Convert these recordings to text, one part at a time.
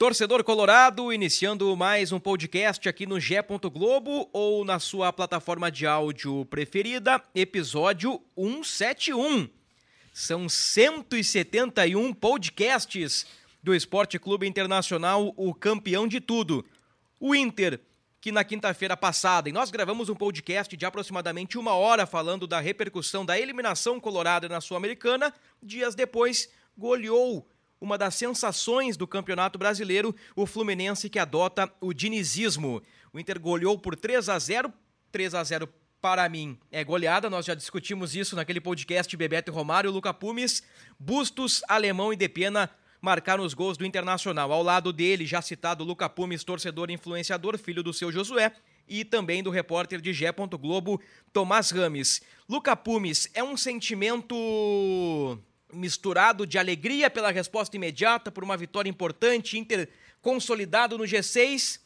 Torcedor Colorado, iniciando mais um podcast aqui no Gé. Globo ou na sua plataforma de áudio preferida, episódio 171. São 171 podcasts do Esporte Clube Internacional, o campeão de tudo. O Inter, que na quinta-feira passada, e nós gravamos um podcast de aproximadamente uma hora falando da repercussão da eliminação colorada na Sul-Americana, dias depois goleou uma das sensações do Campeonato Brasileiro, o Fluminense que adota o dinizismo. O Inter goleou por 3 a 0, 3 a 0 para mim é goleada, nós já discutimos isso naquele podcast Bebeto e Romário, Luca Pumes, Bustos, Alemão e Depena marcaram os gols do Internacional. Ao lado dele, já citado Luca Pumes, torcedor e influenciador, filho do seu Josué, e também do repórter de Gé. Globo, Tomás Rames. Luca Pumes, é um sentimento misturado de alegria pela resposta imediata, por uma vitória importante, Inter consolidado no G6,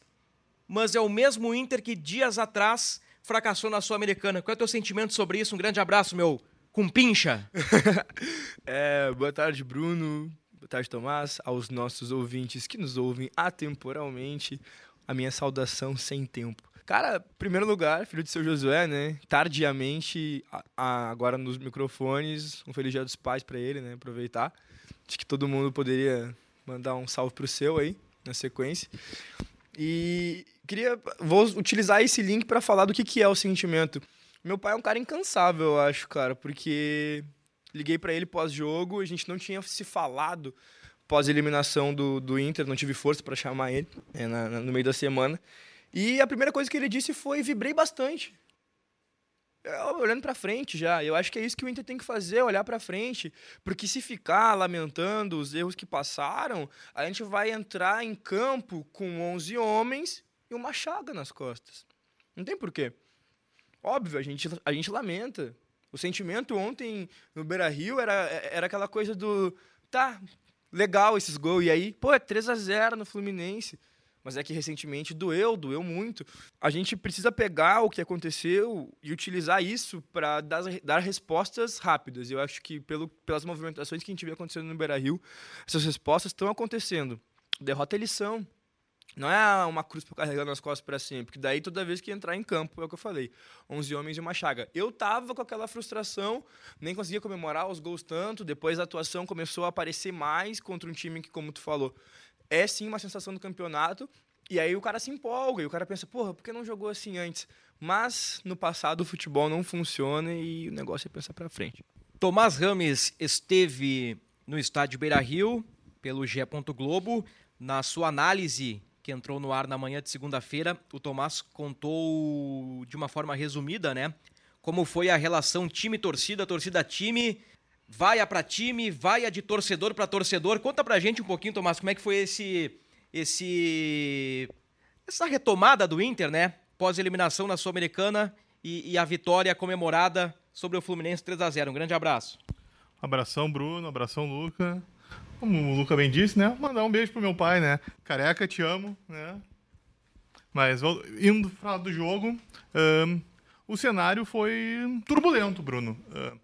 mas é o mesmo Inter que dias atrás fracassou na Sul-Americana. Qual é o teu sentimento sobre isso? Um grande abraço, meu cumpincha. é, boa tarde, Bruno. Boa tarde, Tomás. Aos nossos ouvintes que nos ouvem atemporalmente, a minha saudação sem tempo. Cara, primeiro lugar, filho de seu Josué, né? Tardiamente, a, a, agora nos microfones, um feliz dia dos pais para ele, né? Aproveitar. Acho que todo mundo poderia mandar um salve pro seu aí, na sequência. E queria vou utilizar esse link para falar do que, que é o sentimento. Meu pai é um cara incansável, eu acho, cara, porque liguei para ele pós-jogo, a gente não tinha se falado pós-eliminação do, do Inter, não tive força para chamar ele é, na, na, no meio da semana. E a primeira coisa que ele disse foi: vibrei bastante. Eu, olhando para frente já, eu acho que é isso que o Inter tem que fazer, olhar para frente, porque se ficar lamentando os erros que passaram, a gente vai entrar em campo com 11 homens e uma chaga nas costas. Não tem porquê. Óbvio, a gente, a gente lamenta. O sentimento ontem no Beira-Rio era, era aquela coisa do tá, legal esses gols e aí, pô, é 3 a 0 no Fluminense mas é que recentemente doeu, doeu muito. A gente precisa pegar o que aconteceu e utilizar isso para dar, dar, respostas rápidas. Eu acho que pelo, pelas movimentações que a gente vê acontecendo no Beira Rio, essas respostas estão acontecendo. Derrota eles são. Não é uma cruz para carregar nas costas para sempre, porque daí toda vez que entrar em campo, é o que eu falei, 11 homens e uma chaga. Eu tava com aquela frustração, nem conseguia comemorar os gols tanto, depois a atuação começou a aparecer mais contra um time que, como tu falou, é sim uma sensação do campeonato. E aí o cara se empolga e o cara pensa, porra, por que não jogou assim antes? Mas no passado o futebol não funciona e o negócio é pensar para frente. Tomás Rames esteve no estádio Beira Rio, pelo G. Globo. Na sua análise, que entrou no ar na manhã de segunda-feira, o Tomás contou de uma forma resumida, né? Como foi a relação time-torcida, torcida-time vaia para time, vaia de torcedor para torcedor. Conta pra gente um pouquinho, Tomás, como é que foi esse esse essa retomada do Inter, né? Pós eliminação na Sul-Americana e, e, a vitória comemorada sobre o Fluminense 3 a 0. Um grande abraço. Abração, Bruno, abração, Luca. Como o Luca bem disse, né? Mandar um beijo pro meu pai, né? Careca, te amo, né? Mas indo falar do jogo, um, o cenário foi turbulento, Bruno. Uh,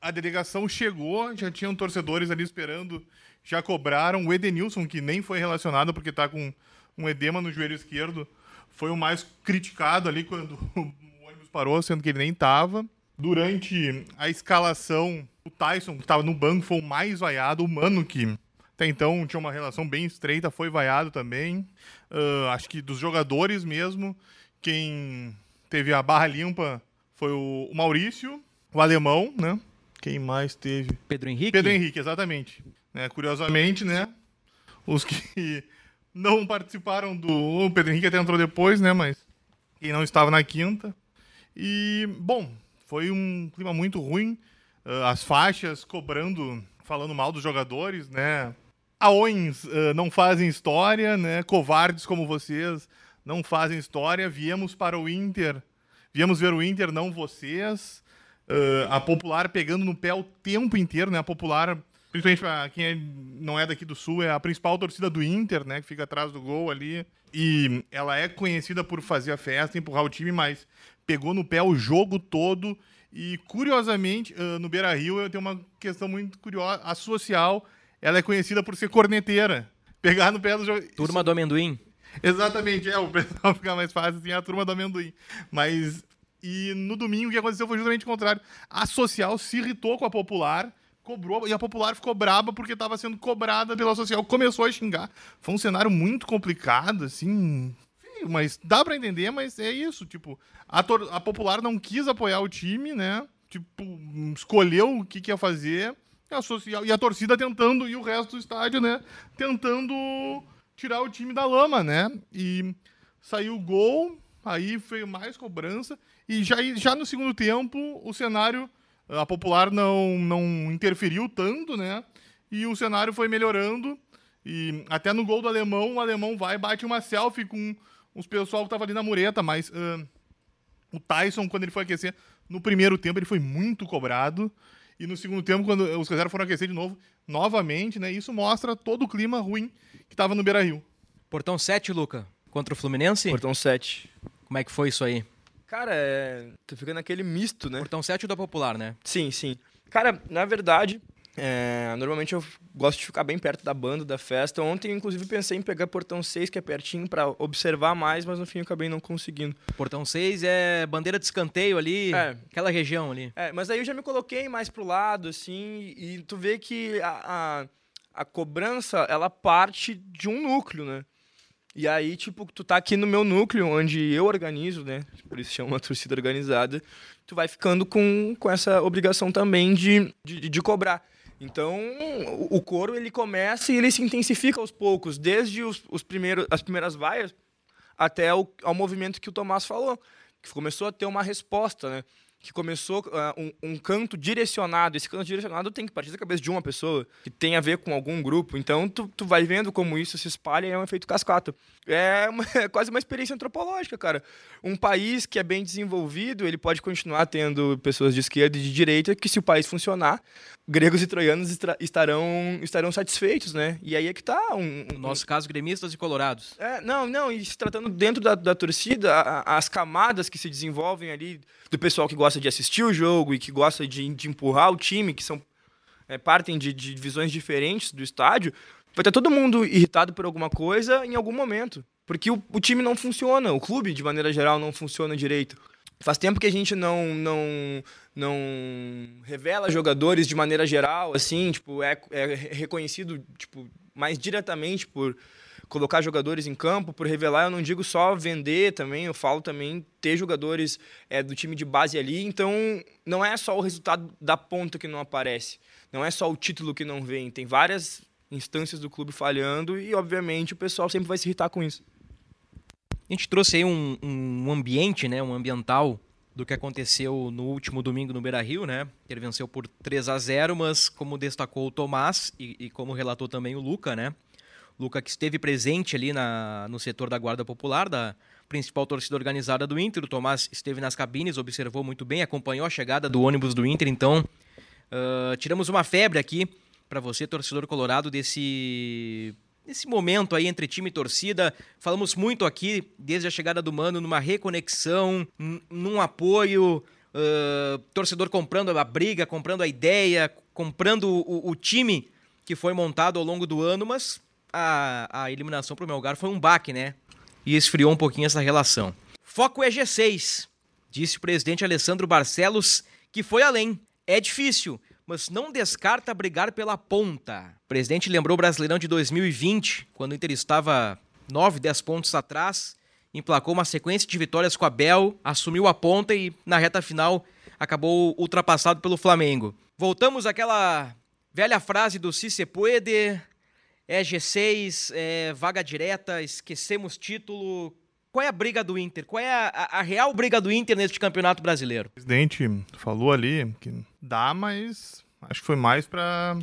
a delegação chegou, já tinham torcedores ali esperando, já cobraram. O Edenilson, que nem foi relacionado porque está com um edema no joelho esquerdo, foi o mais criticado ali quando o ônibus parou, sendo que ele nem estava. Durante a escalação, o Tyson, que estava no banco, foi o mais vaiado. O Mano, que até então tinha uma relação bem estreita, foi vaiado também. Uh, acho que dos jogadores mesmo, quem teve a barra limpa foi o Maurício, o alemão, né? Quem mais teve? Pedro Henrique? Pedro Henrique, exatamente. Né, curiosamente, né? Os que não participaram do. O Pedro Henrique até entrou depois, né? Mas quem não estava na quinta. E, bom, foi um clima muito ruim. Uh, as faixas cobrando, falando mal dos jogadores, né? Aões uh, não fazem história, né? Covardes como vocês não fazem história. Viemos para o Inter, viemos ver o Inter, não vocês. Uh, a Popular pegando no pé o tempo inteiro, né? A Popular, principalmente para quem é, não é daqui do Sul, é a principal torcida do Inter, né? Que fica atrás do gol ali. E ela é conhecida por fazer a festa, empurrar o time, mas pegou no pé o jogo todo. E, curiosamente, uh, no Beira-Rio, eu tenho uma questão muito curiosa. A social ela é conhecida por ser corneteira. Pegar no pé do jogo. Turma do amendoim. Exatamente, é, o pessoal fica mais fácil assim, é a turma do amendoim. Mas. E no domingo o que aconteceu foi justamente o contrário. A social se irritou com a popular, cobrou, e a popular ficou braba porque estava sendo cobrada pela social. Começou a xingar. Foi um cenário muito complicado, assim. Mas dá para entender, mas é isso. Tipo, a, a popular não quis apoiar o time, né? Tipo, escolheu o que, que ia fazer a social, e a torcida tentando, e o resto do estádio, né? Tentando tirar o time da lama, né? E saiu o gol, aí veio mais cobrança. E já, já no segundo tempo, o cenário, a popular não, não interferiu tanto, né? E o cenário foi melhorando. E até no gol do alemão, o alemão vai e bate uma selfie com os pessoal que tava ali na mureta, mas uh, o Tyson, quando ele foi aquecer, no primeiro tempo ele foi muito cobrado. E no segundo tempo, quando os reservas foram aquecer de novo, novamente, né? Isso mostra todo o clima ruim que estava no Beira Rio. Portão 7, Luca, contra o Fluminense? Portão 7. Como é que foi isso aí? Cara, é... tu fica naquele misto, né? Portão 7 da Popular, né? Sim, sim. Cara, na verdade, é, normalmente eu gosto de ficar bem perto da banda, da festa. Ontem, inclusive, pensei em pegar Portão 6, que é pertinho, para observar mais, mas no fim eu acabei não conseguindo. Portão 6 é bandeira de escanteio ali, é. aquela região ali. É, mas aí eu já me coloquei mais pro lado, assim, e tu vê que a, a, a cobrança, ela parte de um núcleo, né? E aí, tipo, tu tá aqui no meu núcleo, onde eu organizo, né? Por isso chama torcida organizada. Tu vai ficando com, com essa obrigação também de, de, de cobrar. Então, o coro ele começa e ele se intensifica aos poucos, desde os, os primeiros, as primeiras vaias até o, ao movimento que o Tomás falou, que começou a ter uma resposta, né? Que começou uh, um, um, canto direcionado. Esse canto direcionado tem que partir da cabeça de uma pessoa, que tem a ver com algum grupo. Então, tu, tu vai vendo como isso se espalha e é um efeito cascata. É, uma, é, quase uma experiência antropológica, cara. Um país que é bem desenvolvido, ele pode continuar tendo pessoas de esquerda e de direita, que se o país funcionar, gregos e troianos estarão, estarão satisfeitos, né? E aí é que tá um... No nosso caso, gremistas e colorados. É, não, não, e se tratando dentro da, da torcida, a, as camadas que se desenvolvem ali, do pessoal que gosta de assistir o jogo e que gosta de, de empurrar o time, que são é, partem de, de visões diferentes do estádio, vai ter todo mundo irritado por alguma coisa em algum momento. Porque o, o time não funciona, o clube, de maneira geral, não funciona direito. Faz tempo que a gente não, não, não revela jogadores de maneira geral, assim, tipo, é, é reconhecido tipo, mais diretamente por colocar jogadores em campo, por revelar, eu não digo só vender também, eu falo também ter jogadores é, do time de base ali, então não é só o resultado da ponta que não aparece, não é só o título que não vem, tem várias instâncias do clube falhando e, obviamente, o pessoal sempre vai se irritar com isso. A gente trouxe aí um, um ambiente, né, um ambiental do que aconteceu no último domingo no Beira-Rio, né? Ele venceu por 3 a 0, mas como destacou o Tomás e, e, como relatou também o Luca, né? Luca que esteve presente ali na, no setor da Guarda Popular, da principal torcida organizada do Inter. O Tomás esteve nas cabines, observou muito bem, acompanhou a chegada do ônibus do Inter. Então, uh, tiramos uma febre aqui para você, torcedor colorado, desse nesse momento aí entre time e torcida. Falamos muito aqui, desde a chegada do Mano, numa reconexão, num apoio, uh, torcedor comprando a briga, comprando a ideia, comprando o, o, time que foi montado ao longo do ano, mas a, a eliminação para o Melgar foi um baque, né? E esfriou um pouquinho essa relação. Foco é G6, disse o presidente Alessandro Barcelos, que foi além. É difícil, mas não descarta brigar pela ponta. O presidente lembrou o Brasileirão de 2020, quando o Inter estava 9, 10 pontos atrás, emplacou uma sequência de vitórias com a Bel, assumiu a ponta e na reta final acabou ultrapassado pelo Flamengo. Voltamos àquela velha frase do se puede, é G6, é vaga direta, esquecemos título. Qual é a briga do Inter? Qual é a, a, a real briga do Inter neste campeonato brasileiro? O presidente falou ali que dá, mas acho que foi mais para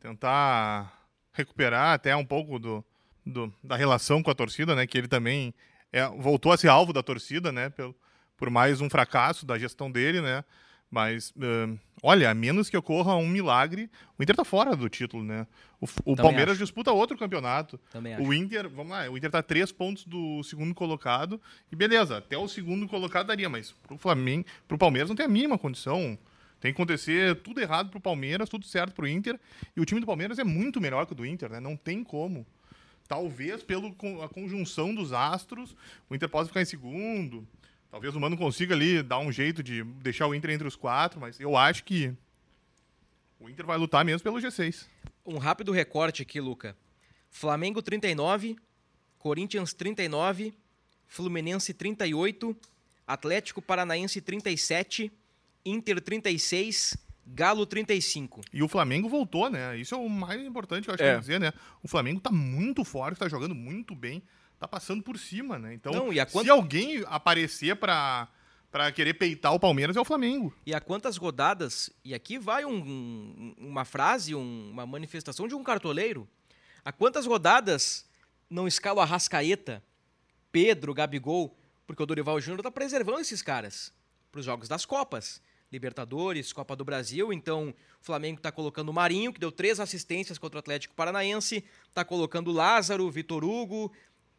tentar recuperar até um pouco do, do, da relação com a torcida, né? Que ele também é, voltou a ser alvo da torcida, né? Pelo, por mais um fracasso da gestão dele, né? Mas, uh, olha, a menos que ocorra um milagre, o Inter tá fora do título, né? O, o Palmeiras acho. disputa outro campeonato. Também o Inter, vamos lá, o Inter tá três pontos do segundo colocado. E beleza, até o segundo colocado daria, mas pro Flamengo, pro Palmeiras não tem a mínima condição. Tem que acontecer tudo errado pro Palmeiras, tudo certo pro Inter. E o time do Palmeiras é muito melhor que o do Inter, né? Não tem como. Talvez pela conjunção dos astros, o Inter possa ficar em segundo. Talvez o Mano consiga ali dar um jeito de deixar o Inter entre os quatro, mas eu acho que o Inter vai lutar mesmo pelo G6. Um rápido recorte aqui, Luca. Flamengo 39, Corinthians 39, Fluminense 38, Atlético Paranaense 37, Inter 36, Galo 35. E o Flamengo voltou, né? Isso é o mais importante, eu acho É. que dizer, né? O Flamengo tá muito forte, tá jogando muito bem, tá passando por cima, né? Então, Não, e quant- se alguém aparecer pra, pra querer peitar o Palmeiras, é o Flamengo. E a quantas rodadas, e aqui vai um- um- uma frase, um- uma manifestação de um cartoleiro. A quantas rodadas não escala o Arrascaeta, Pedro, Gabigol, porque o Dorival Júnior tá preservando esses caras para os jogos das Copas. Libertadores, Copa do Brasil, então o Flamengo tá colocando o Marinho, que deu três assistências contra o Atlético Paranaense, tá colocando o Lázaro, Vitor Hugo,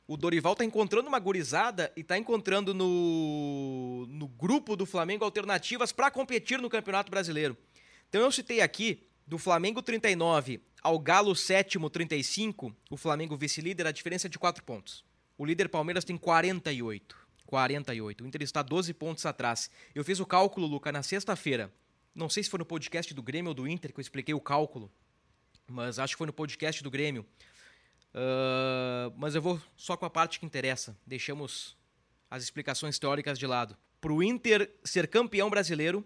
o Dorival tá encontrando uma gurizada e tá encontrando no, no grupo do Flamengo alternativas para competir no Campeonato Brasileiro. Então eu citei aqui do Flamengo 39 ao Galo sétimo 35, o Flamengo vice-líder, a diferença é de 4 pontos. O líder Palmeiras tem 48. 48. O Inter está 12 pontos atrás. Eu fiz o cálculo, Luca, na sexta-feira. Não sei se foi no podcast do Grêmio ou do Inter que eu expliquei o cálculo, mas acho que foi no podcast do Grêmio. Ah, mas eu vou só com a parte que interessa. Deixamos as explicações teóricas de lado. Para o Inter ser campeão brasileiro,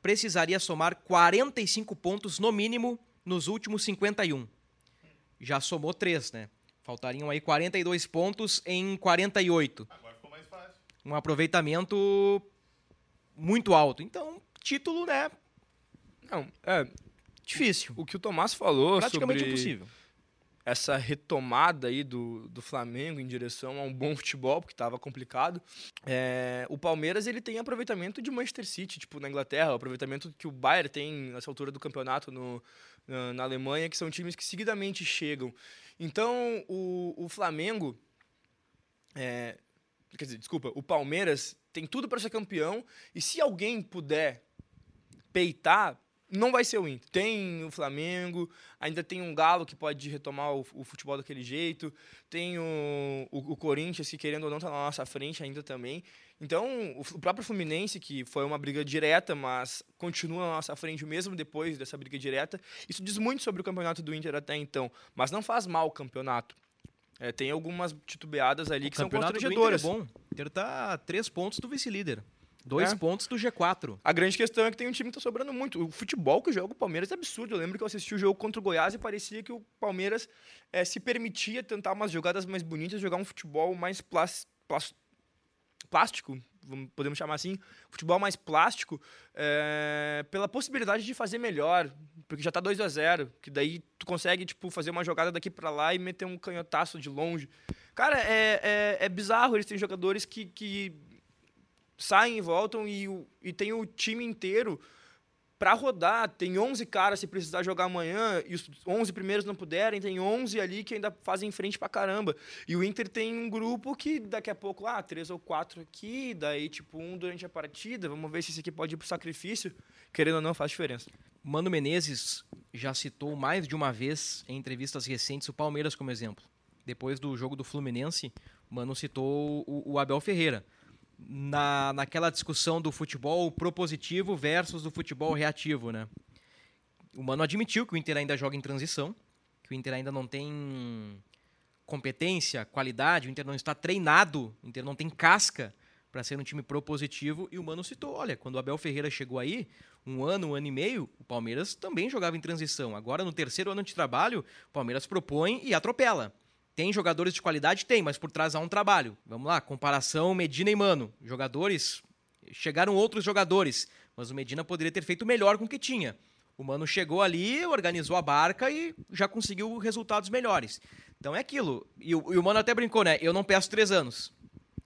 precisaria somar 45 pontos no mínimo nos últimos 51. Já somou 3, né? Faltariam aí 42 pontos em 48. Agora ficou mais fácil. Um aproveitamento muito alto. Então, título, né? Não, é. Difícil. O que o Tomás falou Praticamente sobre impossível. Essa retomada aí do, do Flamengo em direção a um bom futebol, porque estava complicado. É, o Palmeiras ele tem aproveitamento de Manchester City, tipo na Inglaterra, o aproveitamento que o Bayern tem nessa altura do campeonato no, na, na Alemanha, que são times que seguidamente chegam. Então o, o Flamengo, é, quer dizer, desculpa, o Palmeiras tem tudo para ser campeão e se alguém puder peitar, não vai ser o Inter. Tem o Flamengo, ainda tem um Galo que pode retomar o, o futebol daquele jeito, tem o, o, o Corinthians que, querendo ou não, está na nossa frente ainda também. Então, o, o próprio Fluminense, que foi uma briga direta, mas continua na nossa frente mesmo depois dessa briga direta, isso diz muito sobre o campeonato do Inter até então, mas não faz mal o campeonato. É, tem algumas titubeadas ali que o são campeonato do Inter é constrangedoras. bom. O Inter tá a 3 pontos do vice-líder. 2 É. pontos do G4. A grande questão é que tem um time que tá sobrando muito. O futebol que joga o Palmeiras é absurdo. Eu lembro que eu assisti o jogo contra o Goiás e parecia que o Palmeiras eh, se permitia tentar umas jogadas mais bonitas, jogar um futebol mais plás- plás- plástico, podemos chamar assim, futebol mais plástico, eh, pela possibilidade de fazer melhor, porque já tá 2 a 0 que daí tu consegue tipo fazer uma jogada daqui para lá e meter um canhotaço de longe. Cara, é, é, é bizarro, eles têm jogadores que, que saem e voltam e, e tem o time inteiro para rodar. Tem 11 caras se precisar jogar amanhã e os 11 primeiros não puderem, tem 11 ali que ainda fazem frente pra caramba. E o Inter tem um grupo que daqui a pouco, ah, três ou quatro aqui, daí tipo um durante a partida, vamos ver se esse aqui pode ir pro sacrifício. Querendo ou não, faz diferença. Mano Menezes já citou mais de uma vez em entrevistas recentes o Palmeiras como exemplo. Depois do jogo do Fluminense, Mano citou o, o Abel Ferreira. Na, naquela discussão do futebol propositivo versus do futebol reativo, né? O Mano admitiu que o Inter ainda joga em transição, que o Inter ainda não tem competência, qualidade, o Inter não está treinado, o Inter não tem casca para ser um time propositivo. E o Mano citou: olha, quando o Abel Ferreira chegou aí, um ano, um ano e meio, o Palmeiras também jogava em transição. Agora, no terceiro ano de trabalho, o Palmeiras propõe e atropela. Tem jogadores de qualidade? Tem, mas por trás há um trabalho. Vamos lá, comparação Medina e Mano. Jogadores. Chegaram outros jogadores, mas o Medina poderia ter feito melhor com o que tinha. O Mano chegou ali, organizou a barca e já conseguiu resultados melhores. Então é aquilo. E o, e o Mano até brincou, né? Eu não peço três anos.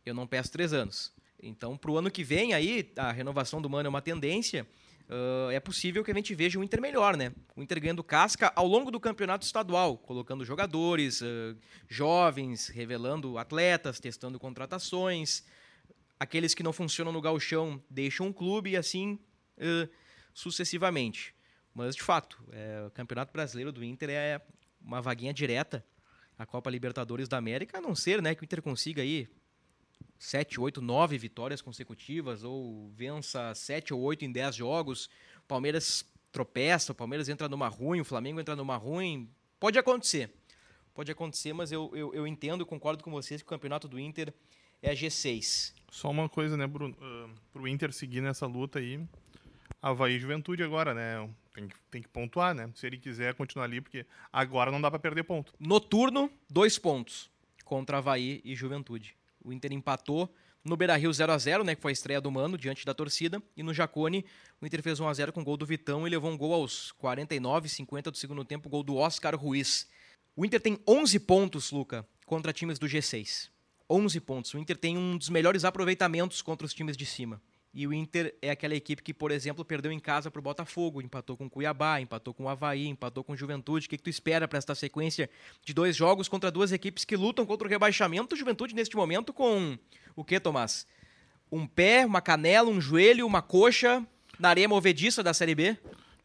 Eu não peço três anos. Então, pro ano que vem aí, a renovação do Mano é uma tendência. Uh, é possível que a gente veja o Inter melhor, né? O Inter ganhando casca ao longo do campeonato estadual, colocando jogadores uh, jovens, revelando atletas, testando contratações. Aqueles que não funcionam no gauchão deixam o clube e assim uh, sucessivamente. Mas, de fato, é, o Campeonato Brasileiro do Inter é uma vaguinha direta à Copa Libertadores da América, a não ser né, que o Inter consiga aí 7, 8, 9 vitórias consecutivas ou vença 7 ou 8 em 10 jogos. O Palmeiras tropeça, o Palmeiras entra numa ruim, o Flamengo entra numa ruim. Pode acontecer. Pode acontecer, mas eu, eu, eu entendo e concordo com vocês que o campeonato do Inter é a G6. Só uma coisa, né, Bruno? Uh, pro Inter seguir nessa luta aí, Havaí Juventude agora, né? Tem que, tem que pontuar, né? Se ele quiser continuar ali, porque agora não dá para perder ponto. Noturno, dois pontos contra Havaí e Juventude. O Inter empatou no Beira-Rio 0 a 0 né, que foi a estreia do Mano diante da torcida, e no Jacone o Inter fez 1 a 0 com gol do Vitão e levou um gol aos 49, 50 do segundo tempo, gol do Oscar Ruiz. O Inter tem 11 pontos, Luca, contra times do G6. 11 pontos. O Inter tem um dos melhores aproveitamentos contra os times de cima. E o Inter é aquela equipe que, por exemplo, perdeu em casa para o Botafogo, empatou com o Cuiabá, empatou com o Havaí, empatou com o Juventude. O que, que tu espera para esta sequência de dois jogos contra duas equipes que lutam contra o rebaixamento? O Juventude, neste momento, com o que, Tomás? Um pé, uma canela, um joelho, uma coxa na areia movediça da Série B?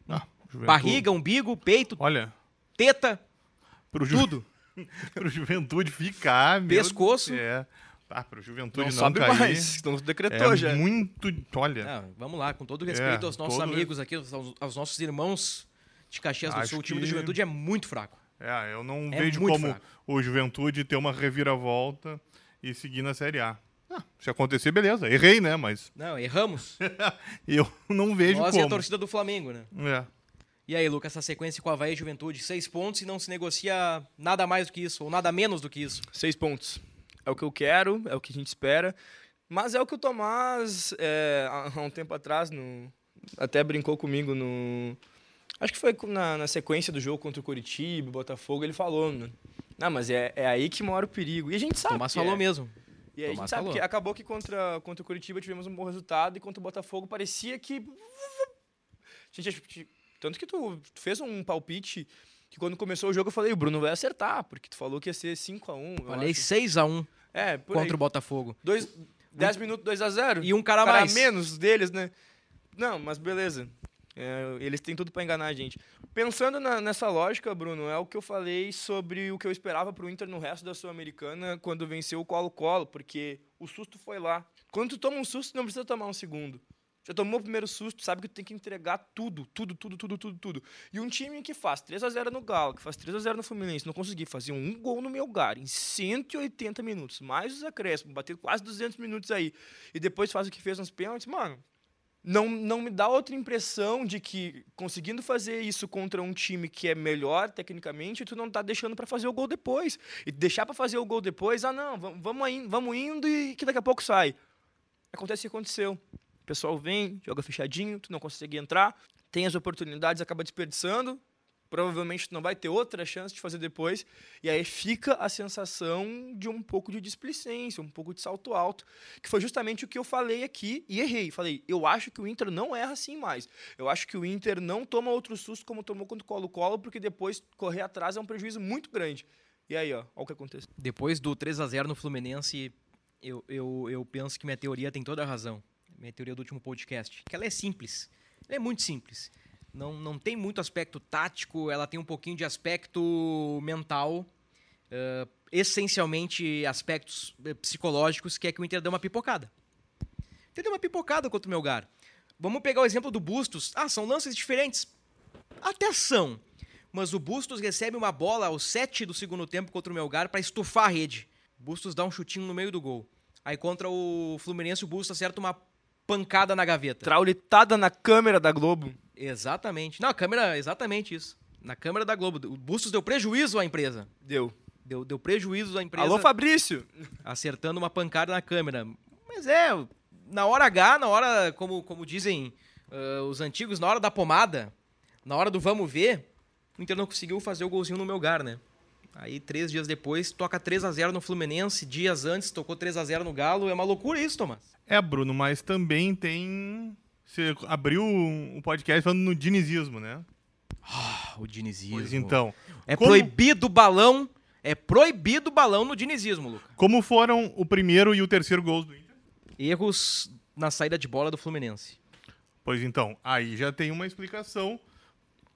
Ah, Barriga, umbigo, peito, Olha, teta, pro Ju... tudo. pro Juventude ficar... meu- Pescoço. É. Ah, pro Juventude Não não, sobe cair. mais, não decretou É já. muito... Olha... Ah, vamos lá, com todo respeito É, aos nossos amigos aqui, aos, aos nossos irmãos de Caxias do Sul, o time do Juventude é muito fraco. É, eu não É vejo como fraco. o Juventude ter uma reviravolta e seguir na Série A. Ah, se acontecer, beleza. Errei, né? Mas Não, erramos. eu não vejo Nós e a como. torcida do Flamengo, né? É. E aí, Lucas, essa sequência com a Havaí e Juventude, seis pontos e não se negocia nada mais do que isso, ou nada menos do que isso. Seis pontos. É o que eu quero, é o que a gente espera. Mas é o que o Tomás, é, há um tempo atrás, no, até brincou comigo no. Acho que foi na, na sequência do jogo contra o Curitiba, Botafogo, ele falou, né? Não, mas é, é aí que mora o perigo. E a gente sabe. Tomás falou é. mesmo. E aí a gente sabe falou. que acabou que contra, contra o Curitiba tivemos um bom resultado e contra o Botafogo parecia que. Gente, tanto que tu fez um palpite que quando começou o jogo eu falei, o Bruno vai acertar, porque tu falou que ia ser 5x1. eu Falei acho. 6x1 É, contra aí. o Botafogo. Dois, 10 minutos, 2x0. E um cara a cara mais. menos deles, né? Não, mas beleza. É, eles têm tudo pra enganar a gente. Pensando na- nessa lógica, Bruno, é o que eu falei sobre o que eu esperava pro Inter no resto da Sul-Americana quando venceu o Colo-Colo, porque o susto foi lá. Quando tu toma um susto, não precisa tomar um segundo. Já tomou o primeiro susto, sabe que tu tem que entregar tudo, tudo, tudo, tudo, tudo, tudo. E um time que faz 3 a 0 no Galo, que faz 3 a 0 no Fluminense, não conseguir fazer um gol no Melgar em 180 minutos, mais os acréscimos, bater quase 200 minutos aí, e depois faz o que fez nos pênaltis, mano, não, não me dá outra impressão de que conseguindo fazer isso contra um time que é melhor tecnicamente, tu não tá deixando para fazer o gol depois. E deixar para fazer o gol depois, ah não, vamos, vamos indo e que daqui a pouco sai. Acontece o que aconteceu. O pessoal vem, joga fechadinho, tu não consegue entrar, tem as oportunidades, acaba desperdiçando. Provavelmente tu não vai ter outra chance de fazer depois. E aí fica a sensação de um pouco de displicência, um pouco de salto alto, que foi justamente o que eu falei aqui e errei. Falei, eu acho que o Inter não erra assim mais. Eu acho que o Inter não toma outro susto como tomou contra o Colo-Colo, porque depois correr atrás é um prejuízo muito grande. E aí, ó, olha o que aconteceu. Depois do 3 a 0 no Fluminense, eu, eu, eu penso que minha teoria tem toda a razão. Minha teoria do último podcast. Que ela é simples. Ela é muito simples. Não, não tem muito aspecto tático, ela tem um pouquinho de aspecto mental. eh, essencialmente aspectos eh, psicológicos, que é que o Inter deu uma pipocada. O Inter deu uma pipocada contra o Melgar. Vamos pegar o exemplo do Bustos. Ah, são lances diferentes? Até são. Mas o Bustos recebe uma bola aos 7 do segundo tempo contra o Melgar para estufar a rede. Bustos dá um chutinho no meio do gol. Aí contra o Fluminense, o Bustos acerta uma pancada na gaveta. Traulitada na câmera da Globo. Exatamente. Não, a câmera, exatamente isso. Na câmera da Globo. O Bustos deu prejuízo à empresa. Deu. Deu, deu prejuízo à empresa Alô, Fabrício! acertando uma pancada na câmera. Mas é, na hora H, na hora, como, como dizem ah, os antigos, na hora da pomada, na hora do vamos ver, o Inter não conseguiu fazer o golzinho no meu lugar, né? Aí, três dias depois, toca 3 a 0 no Fluminense. Dias antes, tocou 3 a 0 no Galo. É uma loucura isso, Thomas. É, Bruno, mas também tem. Você abriu um podcast falando no dinizismo, né? Ah, o dinizismo. Pois então. É como- proibido o balão. É proibido o balão no dinizismo, Luca. Como foram o primeiro e o terceiro gols do Inter? Erros na saída de bola do Fluminense. Pois então, aí já tem uma explicação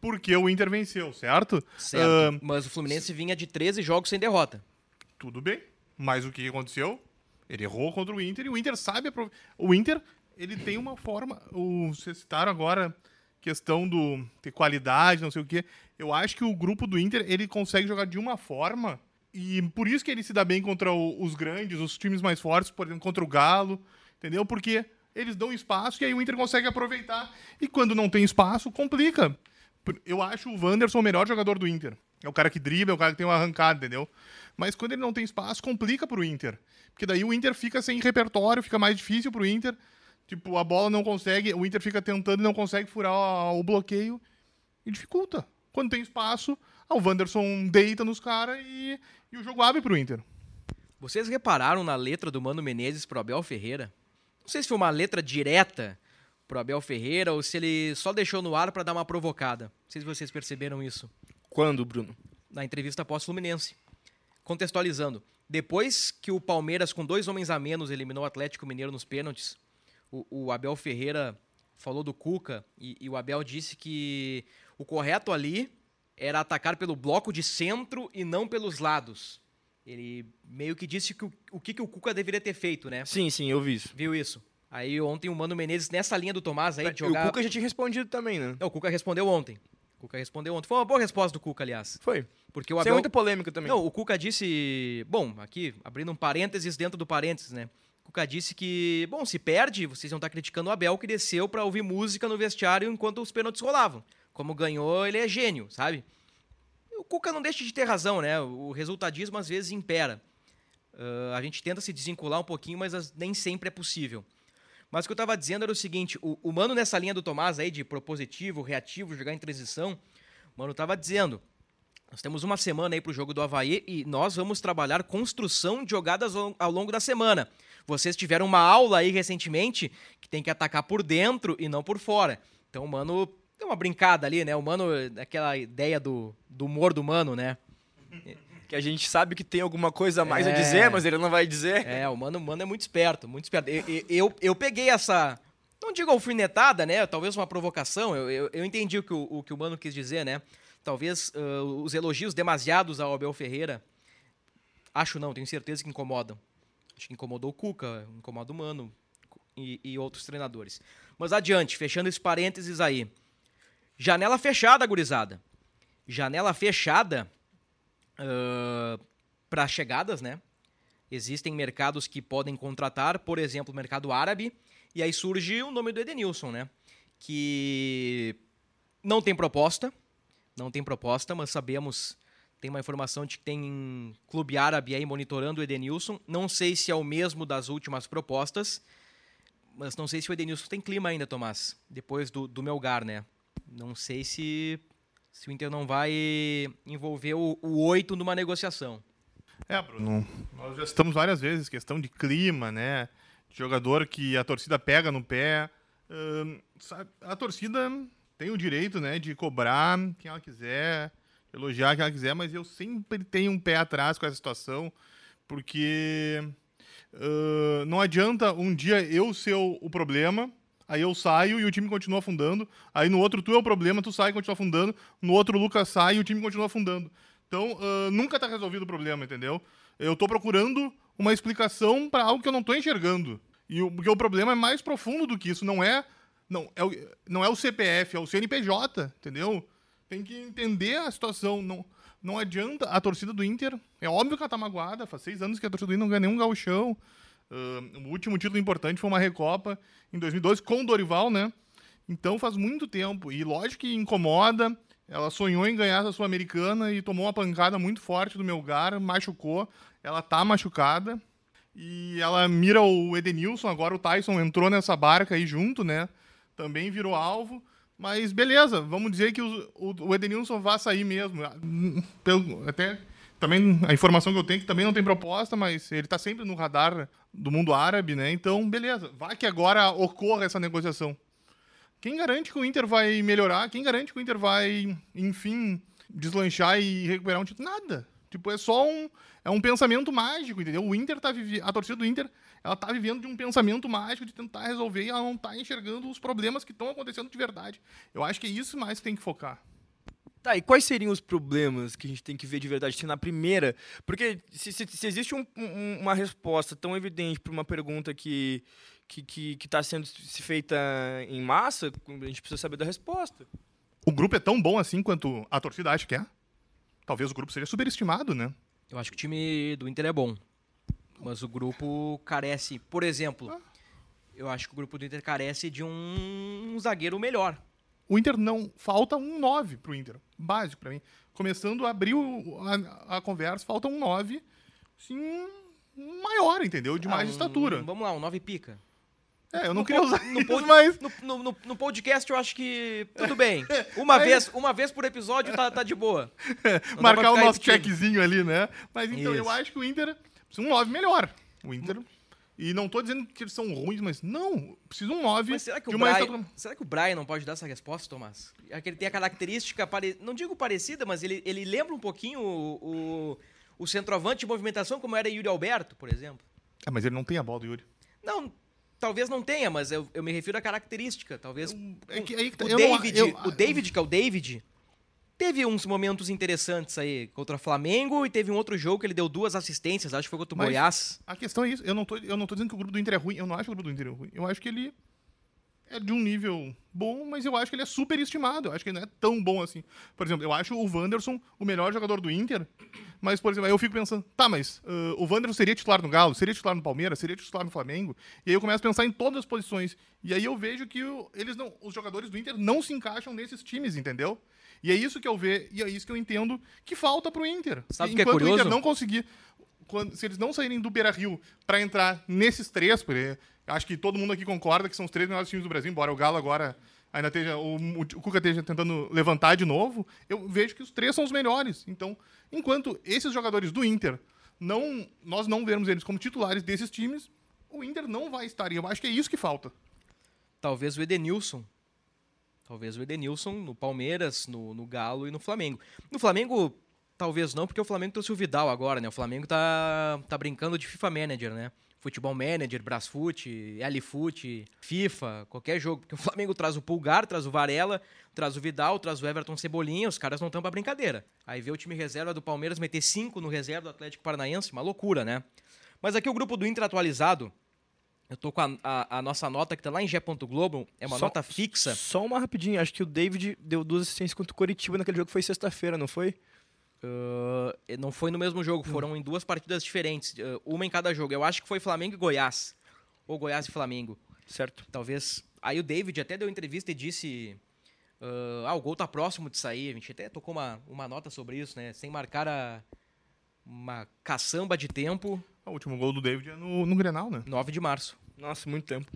porque o Inter venceu, certo? Certo. Ahn, Mas o Fluminense vinha de 13 jogos sem derrota. tudo bem. Mas o que aconteceu? Ele errou contra o Inter e o Inter sabe aprove- O Inter, ele tem uma forma. O, vocês citaram agora questão do ter qualidade, não sei o quê. Eu acho que o grupo do Inter, ele consegue jogar de uma forma. E por isso que ele se dá bem contra o- os grandes, os times mais fortes, por exemplo, contra o Galo. Entendeu? Porque eles dão espaço e aí o Inter consegue aproveitar. E quando não tem espaço, complica. Eu acho o Wanderson o melhor jogador do Inter. É o cara que dribla, é o cara que tem uma arrancada, entendeu? Mas quando ele não tem espaço, complica pro Inter. Porque daí o Inter fica sem repertório, fica mais difícil pro Inter. Tipo, a bola não consegue, o Inter fica tentando e não consegue furar o, bloqueio e dificulta. Quando tem espaço, ah, o Wanderson deita nos caras e, e o jogo abre pro Inter. Vocês repararam na letra do Mano Menezes pro Abel Ferreira? Não sei se foi uma letra direta pro Abel Ferreira ou se ele só deixou no ar pra dar uma provocada. Não sei se vocês perceberam isso Quando, Bruno? na entrevista pós-Fluminense. Contextualizando, depois que o Palmeiras, com dois homens a menos, eliminou o Atlético Mineiro nos pênaltis, o, o Abel Ferreira falou do Cuca e, e o Abel disse que o correto ali era atacar pelo bloco de centro e não pelos lados. Ele meio que disse que o, o que, que o Cuca deveria ter feito, né? Sim, sim, eu vi isso. Viu isso? Aí ontem o Mano Menezes, nessa linha do Tomás aí, de E jogar... o Cuca já tinha respondido também, né? Não, o Cuca respondeu ontem. O Cuca respondeu ontem. Foi uma boa resposta do Cuca, aliás. Foi. Porque o Sem Abel... muita polêmica também. Não, o Cuca disse. Bom, aqui, abrindo um parênteses dentro do parênteses, né? O Cuca disse que, bom, se perde, vocês vão estar criticando o Abel que desceu pra ouvir música no vestiário enquanto os pênaltis rolavam. Como ganhou, ele é gênio, sabe? O Cuca não deixa de ter razão, né? O resultadismo às vezes impera. Ah, a gente tenta se desvincular um pouquinho, mas as- nem sempre é possível. Mas o que eu tava dizendo era o seguinte: o, o Mano, nessa linha do Tomás aí, de propositivo, reativo, jogar em transição, o Mano tava dizendo. Nós temos uma semana aí pro jogo do Havaí e nós vamos trabalhar construção de jogadas ao, ao longo da semana. Vocês tiveram uma aula aí recentemente que tem que atacar por dentro e não por fora. Então o Mano deu uma brincada ali, né? O Mano, aquela ideia do, do humor do Mano, né? Que a gente sabe que tem alguma coisa a mais a É. dizer, mas ele não vai dizer. É, o Mano, o Mano é muito esperto, muito esperto. Eu, eu, eu, peguei essa, não digo alfinetada, né? Talvez uma provocação. Eu, eu, eu entendi o que o, o que o Mano quis dizer, né? Talvez ah, os elogios demasiados ao Abel Ferreira, acho não, tenho certeza que incomodam. Acho que incomodou o Cuca, incomoda o Mano e, e outros treinadores. Mas adiante, fechando esse parênteses aí. Janela fechada, gurizada. Janela fechada para chegadas, né? Existem mercados que podem contratar, por exemplo, o mercado árabe, e aí surge o nome do Edenilson, né? Que não tem proposta, não tem proposta, mas sabemos, tem uma informação de que tem clube árabe aí monitorando o Edenilson. Não sei se é o mesmo das últimas propostas, mas não sei se o Edenilson tem clima ainda, Tomás, depois do, do Melgar, né? Não sei se, se o Inter não vai envolver o, o 8 numa negociação. É, Bruno, nós já estamos várias vezes, questão de clima, né? De jogador que a torcida pega no pé. A torcida tem o direito, né, de cobrar quem ela quiser, elogiar quem ela quiser, mas eu sempre tenho um pé atrás com essa situação, porque ah, não adianta um dia eu ser o, o problema, aí eu saio e o time continua afundando, aí no outro tu é o problema, tu sai e continua afundando, no outro o Lucas sai e o time continua afundando. Então, ah, nunca tá resolvido o problema, entendeu? Eu tô procurando uma explicação para algo que eu não tô enxergando. E o, porque o problema é mais profundo do que isso, não é não é o, não é o CPF, é o CNPJ, entendeu? Tem que entender a situação, não não adianta a torcida do Inter, é óbvio que ela tá magoada, faz seis anos que a torcida do Inter não ganha nenhum gauchão. Ah, o último título importante foi uma Recopa em 2012 com o Dorival, né? Então faz muito tempo. E lógico que incomoda, Ela sonhou em ganhar a Sul-Americana e tomou uma pancada muito forte do Melgar, machucou. Ela tá machucada. E ela mira o Edenilson, agora o Tyson entrou nessa barca aí junto, né? Também virou alvo. Mas beleza, vamos dizer que o, Edenilson vai sair mesmo. Pelo, até também a informação que eu tenho é que também não tem proposta, mas ele tá sempre no radar do mundo árabe, né? Então, beleza. Vai que agora ocorra essa negociação. Quem garante que o Inter vai melhorar? Quem garante que o Inter vai, enfim, deslanchar e recuperar um título? Nada. Tipo, é só um, é um pensamento mágico, entendeu? O Inter tá vivendo, a torcida do Inter, ela tá vivendo de um pensamento mágico de tentar resolver e ela não tá enxergando os problemas que estão acontecendo de verdade. Eu acho que é isso mais que tem que focar. Tá, e quais seriam os problemas que a gente tem que ver de verdade na primeira? Porque se, se, se existe um, um, uma resposta tão evidente para uma pergunta que que que está sendo se feita em massa, a gente precisa saber da resposta. O grupo é tão bom assim quanto a torcida acha que é? Talvez o grupo seja superestimado, né? Eu acho que o time do Inter é bom. Mas o grupo carece, por exemplo, ah. eu acho que o grupo do Inter carece de um, um zagueiro melhor. O Inter não. Falta um 9 pro Inter. Básico para mim. Começando a abrir o, a, a, conversa, falta um 9, sim, maior, entendeu? De mais ah, um, estatura. Vamos lá, um 9 pica. É, eu não no queria usar no, isso, mas... No, no, no, podcast eu acho que tudo bem. Uma, vez, uma vez por episódio tá, tá de boa. Marcar o nosso repetindo. checkzinho ali, né? Mas então, isso. eu acho que o Inter precisa um 9 melhor. O Inter... E não tô dizendo que eles são ruins, mas não, precisa um 9 mas será que de uma Brian. Será que o Brian não pode dar essa resposta, Tomás? É que ele tem a característica, pare... não digo parecida, mas ele, ele lembra um pouquinho o, o, o centroavante de movimentação, como era Yuri Alberto, por exemplo. É, mas ele não tem a bola do Yuri. Não, Talvez não tenha, mas eu, eu me refiro à característica. Talvez. É que, aí, o, David, não, eu, o David, que é o David, teve uns momentos interessantes aí contra o Flamengo e teve um outro jogo que ele deu duas assistências, acho que foi contra o Goiás. A questão é isso. Eu não, tô, eu não tô dizendo que o grupo do Inter é ruim. Eu não acho que o grupo do Inter é ruim. Eu acho que ele é de um nível bom, mas eu acho que ele é super estimado. Eu acho que ele não é tão bom assim. Por exemplo, eu acho o Wanderson o melhor jogador do Inter, mas, por exemplo, aí eu fico pensando, tá, mas uh, o Wanderson seria titular no Galo, seria titular no Palmeiras, seria titular no Flamengo, e aí eu começo a pensar em todas as posições. E aí eu vejo que o, eles não, os jogadores do Inter não se encaixam nesses times, entendeu? E é isso que eu vejo, e é isso que eu entendo que falta pro Inter. Sabe que é curioso? o Inter não conseguir quando, se eles não saírem do Beira Rio para entrar nesses três, porque acho que todo mundo aqui concorda que são os três melhores times do Brasil, embora o Galo agora ainda esteja. O, o Cuca esteja tentando levantar de novo, eu vejo que os três são os melhores. Então, enquanto esses jogadores do Inter não. Nós não vermos eles como titulares desses times, o Inter não vai estar. E eu acho que é isso que falta. Talvez o Edenilson. Talvez o Edenilson no Palmeiras, no, no Galo e no Flamengo. No Flamengo, Talvez não, porque o Flamengo trouxe o Vidal agora, né? O Flamengo tá, tá brincando de FIFA Manager, né? Futebol Manager, Brasfoot, Lfoot, FIFA, qualquer jogo. Porque o Flamengo traz o Pulgar, traz o Varela, traz o Vidal, traz o Everton Cebolinha, os caras não estão pra brincadeira. Aí vê o time reserva do Palmeiras meter cinco no reserva do Atlético Paranaense, uma loucura, né? Mas aqui o grupo do Inter atualizado, eu tô com a, a, a, nossa nota que tá lá em G. Globo, é uma só, nota fixa. Só uma rapidinha, acho que o David deu duas assistências contra o Coritiba naquele jogo que foi sexta-feira, não foi? Uh, não foi no mesmo jogo, foram em duas partidas diferentes, uh, uma em cada jogo. Eu acho que foi Flamengo e Goiás. Ou Goiás e Flamengo. Certo. Talvez. Aí o David até deu entrevista e disse. Uh, ah, o gol tá próximo de sair. A gente até tocou uma, uma nota sobre isso, né? Sem marcar a, uma caçamba de tempo. O último gol do David é no, no Grenal, né? 9 de março. Nossa, muito tempo.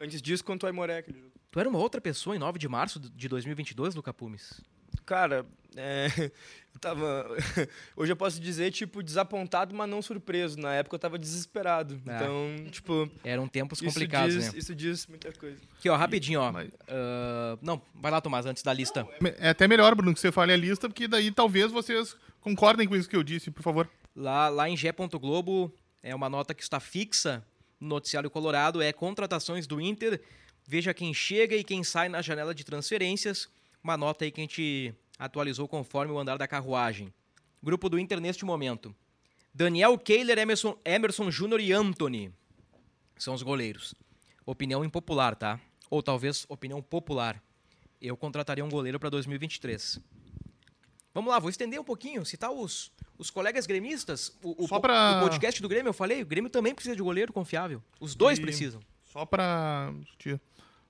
Antes disso, quanto o Aimoré aquele jogo. Tu era uma outra pessoa em 9 de março de 2022, Luca Pumes? Cara, é, eu tava. Hoje eu posso dizer, tipo, desapontado, mas não surpreso. Na época eu tava desesperado. Ah. Então, tipo. Eram tempos complicados, diz, né? Isso diz muita coisa. Aqui, ó, rapidinho, ó. Mas... Uh, não, vai lá, Tomás, antes da lista. Não, é até melhor, Bruno, que você fale a lista, porque daí talvez vocês concordem com isso que eu disse, por favor. Lá, lá em G.globo, é uma nota que está fixa no noticiário colorado, é contratações do Inter. Veja quem chega e quem sai na janela de transferências uma nota aí que a gente atualizou conforme o andar da carruagem. Grupo do Inter neste momento. Daniel Kehler, Emerson, Emerson Júnior e Anthony são os goleiros. Opinião impopular, tá? Ou talvez opinião popular. Eu contrataria um goleiro para 2023. Vamos lá, vou estender um pouquinho, citar os, os colegas gremistas. O, o, pra... o podcast do Grêmio, eu falei, o Grêmio também precisa de goleiro confiável. Os dois e precisam. Só para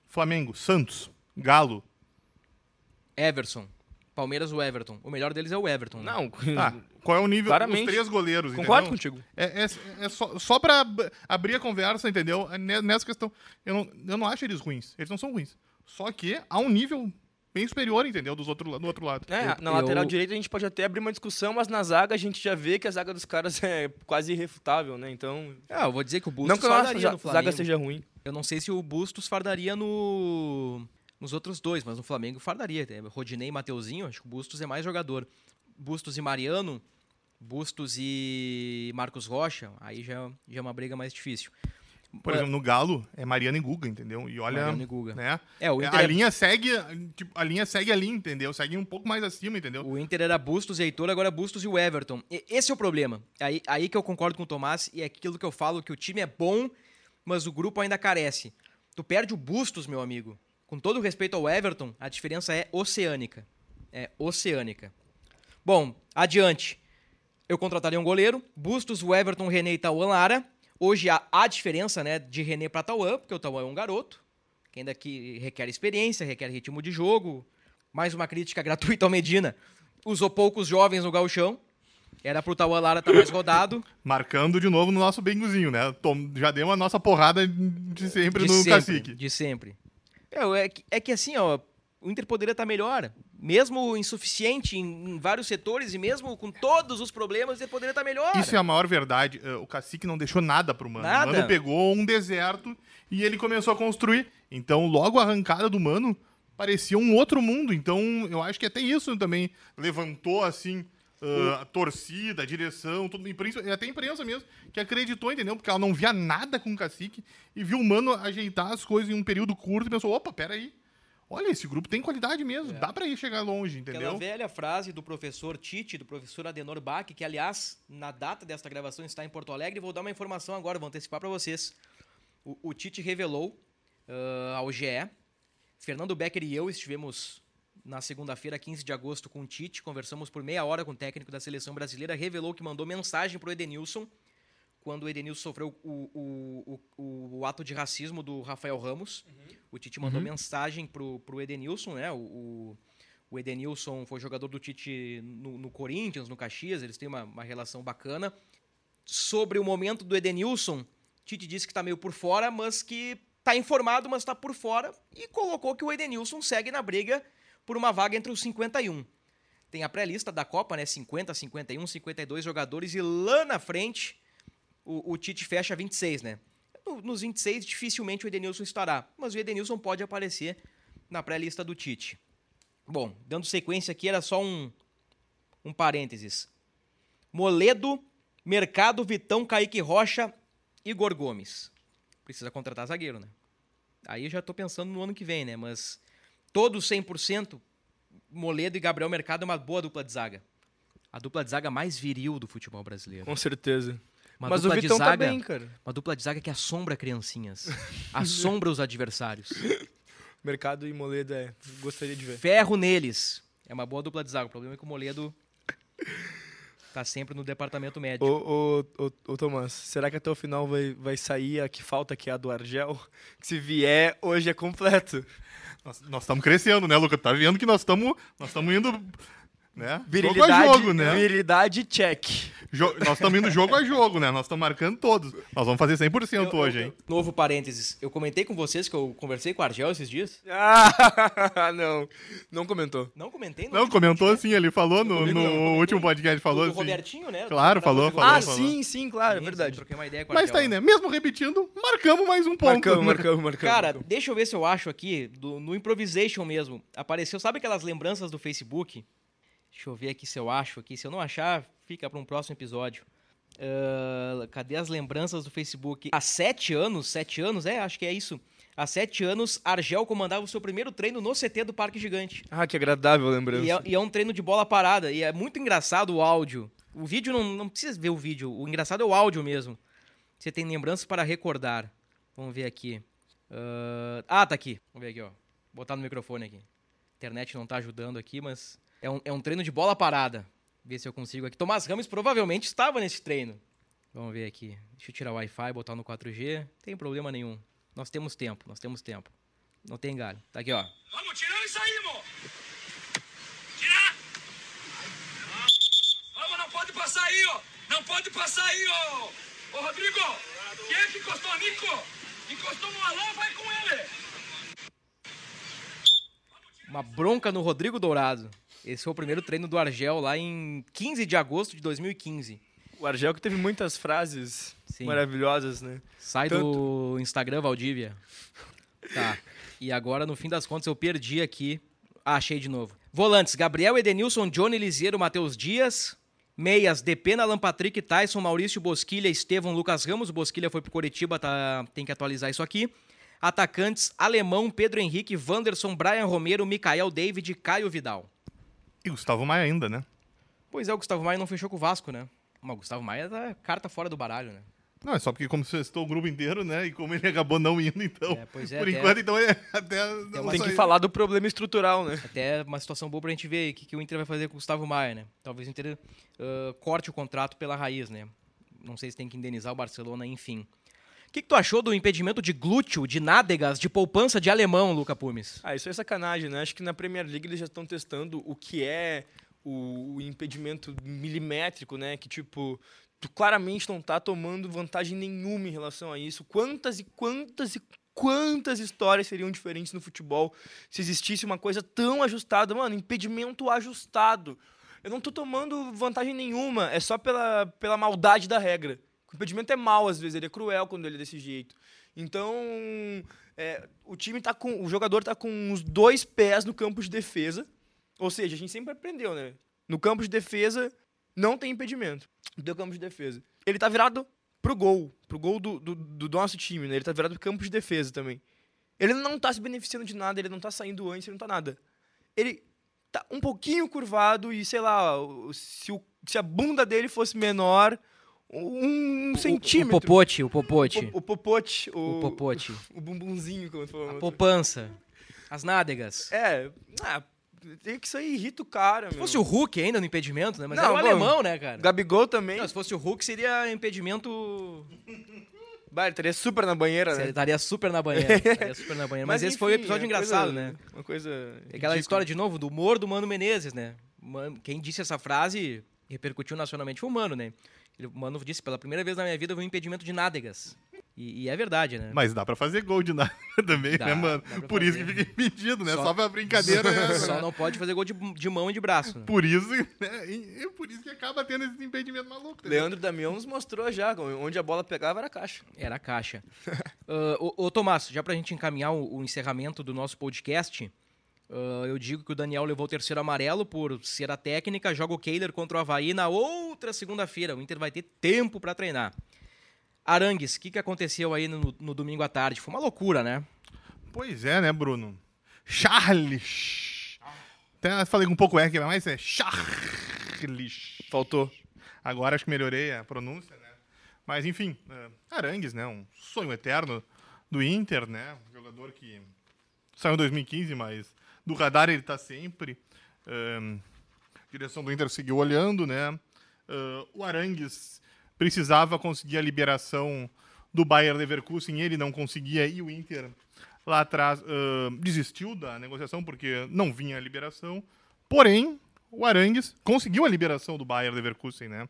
Flamengo, Santos, Galo, Everson. Palmeiras ou Everton. O melhor deles é o Everton. né? Não, Ah, qual é o nível Claramente. dos três goleiros, concordo entendeu? contigo. É, é, é só, só pra ab- abrir a conversa, entendeu? É ne- Nessa questão. Eu não, eu não acho eles ruins. Eles não são ruins. Só que há um nível bem superior, entendeu? Dos outro, do outro lado. É, Eu- na eu- lateral direita a gente pode até abrir uma discussão, mas na zaga a gente já vê que a zaga dos caras é quase irrefutável, né? Então, Ah, eu vou dizer que o Bustos não que nossa fardaria no Flamengo. zaga seja ruim. Eu não sei se o Bustos fardaria no... nos outros dois, mas no Flamengo fardaria. Tem Rodinei e Mateuzinho, acho que o Bustos é mais jogador. Bustos e Mariano, Bustos e Marcos Rocha, aí já, já é uma briga mais difícil. Por exemplo, no Galo, é Mariano e Guga, entendeu? E olha. Mariano e Guga. Né? É, o É, Inter a é- linha segue. Tipo, a linha segue ali, entendeu? Segue um pouco mais acima, entendeu? O Inter era Bustos e Heitor, agora é Bustos e o Everton. E- esse é o problema. Aí, aí que eu concordo com o Tomás e é aquilo que eu falo, que o time é bom, mas o grupo ainda carece. Tu perde o Bustos, meu amigo. Com todo o respeito ao Everton, a diferença é oceânica. É oceânica. Bom, adiante. Eu contrataria um goleiro. Bustos, o Everton, René e Tauan Lara. Hoje há, há diferença né, de René para Tauan, porque o Tauan é um garoto, que ainda que requer experiência, requer ritmo de jogo. Mais uma crítica gratuita ao Medina. Usou poucos jovens no gauchão. Era pro Tauan Lara estar mais rodado. Marcando de novo no nosso benguzinho, né? Tom- já deu a nossa porrada de sempre de no sempre, cacique. De sempre. É, é, que, é que assim, ó, o Inter poderia estar melhor. Mesmo insuficiente em, em vários setores e mesmo com todos os problemas, ele poderia estar melhor. Isso é a maior verdade. Eh, O cacique não deixou nada pro Mano. Nada. O Mano pegou um deserto e ele começou a construir. Então, logo a arrancada do Mano parecia um outro mundo. Então, eu acho que até isso também levantou, assim, ah, a torcida, a direção, tudo, até a imprensa mesmo, que acreditou, entendeu? Porque ela não via nada com o cacique e viu o Mano ajeitar as coisas em um período curto e pensou, opa, peraí. Olha, esse grupo tem qualidade mesmo. Dá pra ir chegar longe, Aquela entendeu? velha frase do professor Tite, do professor Adenor Bach, que aliás, na data desta gravação está em Porto Alegre, vou dar uma informação agora, vou antecipar para vocês. O, o Tite revelou ah, ao GE, Fernando Becker e eu estivemos na segunda-feira, 15 de agosto, com o Tite, conversamos por meia hora com o técnico da seleção brasileira, revelou que mandou mensagem pro Edenilson, quando o Edenilson sofreu o, o, o, o ato de racismo do Rafael Ramos. O Tite mandou mensagem pro, pro Edenilson, né? O, o, o Edenilson foi jogador do Tite no, no Corinthians, no Caxias, eles têm uma, uma relação bacana. Sobre o momento do Edenilson, Tite disse que está meio por fora, mas que está informado, mas está por fora, e colocou que o Edenilson segue na briga por uma vaga entre os 51. Tem a pré-lista da Copa, né? 50, 51, 52 jogadores, e lá na frente o, o Tite fecha 26, né? No- Nos 26, dificilmente o Edenilson estará, mas o Edenilson pode aparecer na pré-lista do Tite. Bom, dando sequência aqui, era só um, um parênteses. Moledo, Mercado, Vitão, Kaique Rocha, Igor Gomes. Precisa contratar zagueiro, né? Aí já tô pensando no ano que vem, né? Mas todos 100%, Moledo e Gabriel Mercado é uma boa dupla de zaga. A dupla de zaga mais viril do futebol brasileiro. Com certeza. Uma mas o dupla de Vitão tá zaga, bem, cara. Uma dupla de zaga que assombra criancinhas. assombra os adversários. Mercado e Moledo, é. Gostaria de ver. Ferro neles. É uma boa dupla de zaga. O problema é que o Moledo tá sempre no departamento médico. Ô, ô, ô, ô, Tomás, será que até o final vai, vai sair a que falta, que é a do Argel? Que se vier, hoje é completo. Nós nós estamos crescendo, né, Luca? Tá vendo que nós estamos nós estamos indo, né? Jogo a Virilidade, jogo, né? virilidade, check. Jo- nós estamos indo jogo a jogo, né? Nós estamos marcando todos. Nós vamos fazer 100% hoje, hein? Novo parênteses. Eu comentei com vocês que eu conversei com o Argel esses dias. Ah, não. Não comentou. Não comentei? Não, último comentou podcast. sim, ele falou no, Comigo no não, último podcast, falou Do assim. Robertinho, né? Claro, falou, falou, ah, falou. sim, sim, claro, é verdade. Troquei uma ideia com o Mas tá aí, né? Mesmo repetindo, marcamos mais um ponto. Marcamos, marcamos, marcamos. Cara, deixa eu ver se eu acho aqui, do- no Improvisation mesmo. Apareceu, sabe aquelas lembranças do Facebook? Deixa eu ver aqui se eu acho aqui. Se eu não achar, fica para um próximo episódio. Ah, cadê as lembranças do Facebook? Há sete anos, sete anos, é, acho que é isso. Há sete anos, Argel comandava o seu primeiro treino no CT do Parque Gigante. Ah, que agradável lembrança. E é, e é um treino de bola parada. E é muito engraçado o áudio. O vídeo não, não precisa ver o vídeo. O engraçado é o áudio mesmo. Você tem lembranças para recordar. Vamos ver aqui. Ah, ah, tá aqui. Vamos ver aqui, ó. Vou botar no microfone aqui. A internet não tá ajudando aqui, mas é um, é um treino de bola parada. Ver se eu consigo aqui. Tomás Ramos provavelmente estava nesse treino. Vamos ver aqui. Deixa eu tirar o Wi-Fi, botar no 4G. Não tem problema nenhum. Nós temos tempo, nós temos tempo. Não tem galho. Tá aqui, ó. Vamos tirar isso aí, mo! Tirar! passar aí, ó. Não pode passar aí, ó. Ô, Rodrigo, quem é que encostou Nico? Encostou no Alan, vai com ele. Uma bronca no Rodrigo Dourado. Esse foi o primeiro treino do Argel lá em 15 de agosto de 2015. O Argel que teve muitas frases Sim. maravilhosas, né? Sai do Instagram, Valdívia. Tá. E agora, no fim das contas, eu perdi aqui. Ah, achei de novo. Volantes: Gabriel Edenilson, Johnny Liseiro, Matheus Dias. Meias: Depena, Alan Patrick, Tyson, Maurício Bosquilha, Estevão, Lucas Ramos. O Bosquilha foi pro Coritiba, tá... tem que atualizar isso aqui. Atacantes: Alemão, Pedro Henrique, Wanderson, Brian Romero, Mikael David, Caio Vidal. E Gustavo Maia ainda, né? Pois é, o Gustavo Maia não fechou com o Vasco, né? Mas o Gustavo Maia tá carta fora do baralho, né? Não, é só porque como você estou o grupo inteiro, né? E como ele acabou não indo, então. É, pois é, por até- enquanto, então é até. não Tem que falar do problema estrutural, né? Até uma situação boa pra gente ver o que, que o Inter vai fazer com o Gustavo Maia, né? Talvez o Inter ah, corte o contrato pela raiz, né? Não sei se tem que indenizar o Barcelona, enfim. Que, que tu achou do impedimento de glúteo, de nádegas, de poupança de alemão, Luca Pumes? Ah, isso é sacanagem, né? Acho que na Premier League eles já estão testando o que é o, o impedimento milimétrico, né? Que, tipo, tu claramente não tá tomando vantagem nenhuma em relação a isso. Quantas e quantas e quantas histórias seriam diferentes no futebol se existisse uma coisa tão ajustada? Mano, impedimento ajustado. Eu não tô tomando vantagem nenhuma, é só pela, pela maldade da regra. O impedimento é mal, às vezes, ele é cruel quando ele é desse jeito. Então, é, o time tá com. O jogador tá com os dois pés no campo de defesa. Ou seja, a gente sempre aprendeu, né? No campo de defesa, não tem impedimento. Do campo de defesa. Ele tá virado pro gol. Pro gol do, do, do nosso time, né? Ele tá virado pro campo de defesa também. Ele não tá se beneficiando de nada, ele não tá saindo antes, ele não tá nada. Ele tá um pouquinho curvado e, sei lá, se, o, se a bunda dele fosse menor, um, O centímetro. popote, o popote. O, o popote. O, O popote. o bumbumzinho, como tu falou. A poupança. As nádegas. É, ah, tem que isso aí irrita o cara, Se meu. fosse o Hulk ainda no impedimento, né? Mas Não, era o bom, alemão, né, cara? Gabigol também. Não, se fosse o Hulk, seria impedimento. Bah, ele estaria super na banheira, Ele né? estaria super na banheira. estaria super na banheira. Mas, esse foi o enfim, episódio é engraçado, coisa- né? Uma coisa. Aquela ridícula. história de novo do humor do Mano Menezes, né? Quem disse essa frase repercutiu nacionalmente foi o Mano, né? Ele- O Mano disse, pela primeira vez na minha vida eu vi um impedimento de nádegas. E, e é verdade, né? Mas dá pra fazer gol de nada também, Dá, né, mano? Por isso fazer. que fica impedido, né? Só- Só, pra brincadeira. né? Só não pode fazer gol de, de mão e de braço. né? Por isso, né? E, e por isso que acaba tendo esse impedimento maluco. entendeu? Leandro Damião nos mostrou já, onde a bola pegava era a caixa. Era a caixa. Ah, ô, ô, Tomás, já pra gente encaminhar o, o encerramento do nosso podcast, ah, eu digo que o Daniel levou o terceiro amarelo por ser a técnica, joga o Kehler contra o Havaí na outra segunda-feira. O Inter vai ter tempo pra treinar. Arangues, o que, que aconteceu aí no, no domingo à tarde? Foi uma loucura, né? Pois é, né, Bruno? Charles. Até falei com um pouco eco, mas é Charles. Faltou. Agora acho que melhorei a pronúncia, né? Mas enfim, é, Arangues, né? Um sonho eterno do Inter, né? Um jogador que saiu em 2015, mas do radar ele tá sempre. A direção do Inter seguiu olhando, né? O Arangues precisava conseguir a liberação do Bayer Leverkusen, ele não conseguia e o Inter lá atrás ah, desistiu da negociação porque não vinha a liberação. Porém, o Arangues conseguiu a liberação do Bayer Leverkusen, né?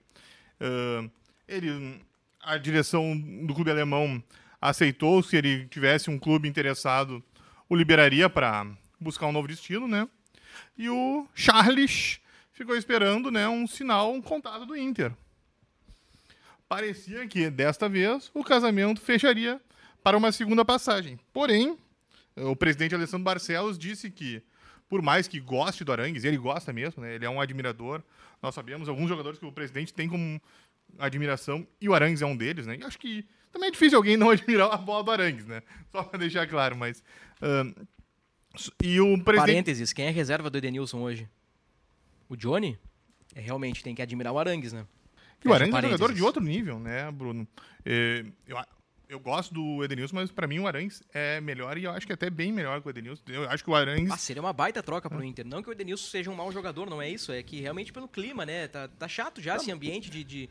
Ah, ele, a direção do clube alemão aceitou se ele tivesse um clube interessado, o liberaria para buscar um novo destino, né? E o Charles ficou esperando, né, um sinal, um contato do Inter. Parecia que desta vez o casamento fecharia para uma segunda passagem. Porém, o presidente Alessandro Barcelos disse que, por mais que goste do Arangues, ele gosta mesmo, né? Ele é um admirador. Nós sabemos alguns jogadores que o presidente tem como admiração, e o Arangues é um deles, né? E acho que também é difícil alguém não admirar a bola do Arangues, né? Só para deixar claro, mas. ahn, e o presidente. Parênteses, quem é a reserva do Edenilson hoje? O Johnny? É, realmente, tem que admirar o Arangues, né? E o Arangues é um jogador de outro nível, né, Bruno? É, eu, eu gosto do Edenilson, mas pra mim o Arangues é melhor e eu acho que até bem melhor que o Edenilson. Eu acho que o Arangues. Ah, seria uma baita troca pro Inter. Não que o Edenilson seja um mau jogador, não é isso. É que realmente pelo clima, né? Tá, tá chato já esse ambiente de, de,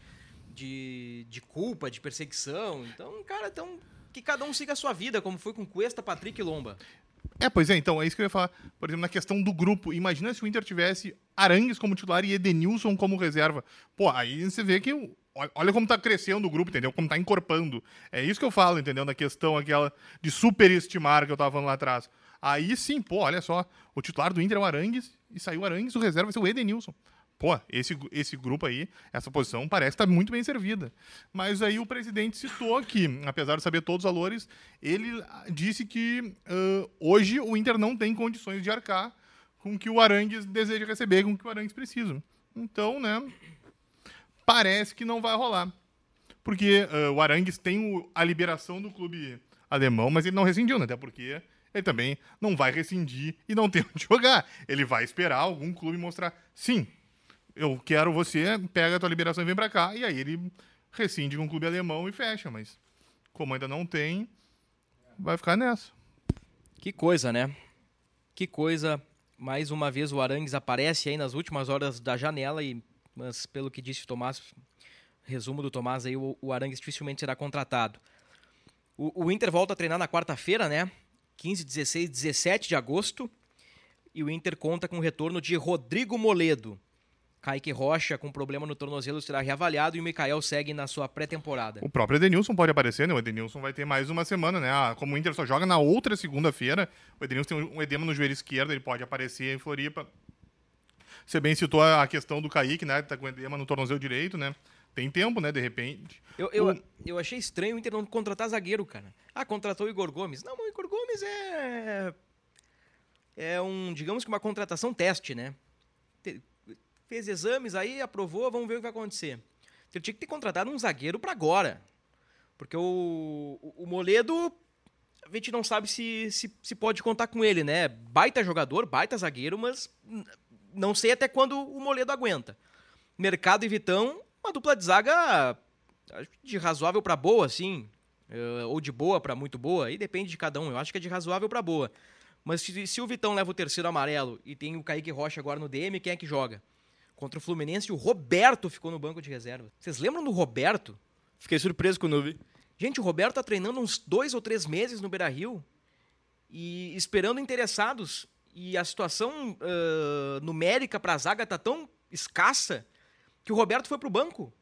de, de culpa, de perseguição. Então, cara, então, que cada um siga a sua vida, como foi com Cuesta, Patrick e Lomba. É, pois é, então, é isso que eu ia falar. Por exemplo, na questão do grupo, imagina se o Inter tivesse Arangues como titular e Edenilson como reserva. Pô, aí você vê que olha como tá crescendo o grupo, entendeu? Como tá encorpando. É isso que eu falo, entendeu? Na questão aquela de superestimar que eu tava falando lá atrás. Aí sim, pô, olha só. O titular do Inter é o Arangues e saiu o Arangues, o reserva vai ser o Edenilson. Pô, esse, esse grupo aí, essa posição parece estar muito bem servida. Mas aí o presidente citou que, apesar de saber todos os valores, ele ah, disse que ah, hoje o Inter não tem condições de arcar com o que o Arangues deseja receber, com o que o Arangues precisa. Então, né, parece que não vai rolar. Porque ah, o Arangues tem o- a liberação do clube alemão, mas ele não rescindiu, né? Até porque ele também não vai rescindir e não tem onde jogar. Ele vai esperar algum clube mostrar, sim, eu quero você, pega a tua liberação e vem pra cá. E aí ele rescinde com o clube alemão e fecha, mas como ainda não tem, vai ficar nessa. Que coisa, né? Que coisa. Mais uma vez o Arangues aparece aí nas últimas horas da janela, e, mas pelo que disse o Tomás, resumo do Tomás aí, o, o Arangues dificilmente será contratado. O, o Inter volta a treinar na quarta-feira, né? 15, 16, 17 de agosto. E o Inter conta com o retorno de Rodrigo Moledo. Kaique Rocha, com problema no tornozelo, será reavaliado e o Mikael segue na sua pré-temporada. O próprio Edenilson pode aparecer, né? O Edenilson vai ter mais uma semana, né? Ah, como o Inter só joga na outra segunda-feira, o Edenilson tem um edema no joelho esquerdo, ele pode aparecer em Floripa. Você bem citou a questão do Kaique, né? Tá com edema no tornozelo direito, né? Tem tempo, né? De repente. Eu, eu, O- eu achei estranho o Inter não contratar zagueiro, cara. Ah, contratou o Igor Gomes. Não, o Igor Gomes é. É um, digamos que uma contratação teste, né? Fez exames aí, aprovou, vamos ver o que vai acontecer. Ele tinha que ter contratado um zagueiro para agora. Porque o, o- o Moledo, a gente não sabe se, se, se pode contar com ele, né? Baita jogador, baita zagueiro, mas não sei até quando o Moledo aguenta. Mercado e Vitão, uma dupla de zaga de razoável para boa, assim, eh, ou de boa para muito boa, aí depende de cada um. Eu acho que é de razoável para boa. Mas se, se o Vitão leva o terceiro amarelo e tem o Kaique Rocha agora no DM, quem é que joga? Contra o Fluminense, o Roberto ficou no banco de reserva. Vocês lembram do Roberto? Fiquei surpreso quando vi. Gente, o Roberto tá treinando uns dois ou três meses no Beira Rio e esperando interessados. E a situação ah, numérica para a zaga tá tão escassa que o Roberto foi pro banco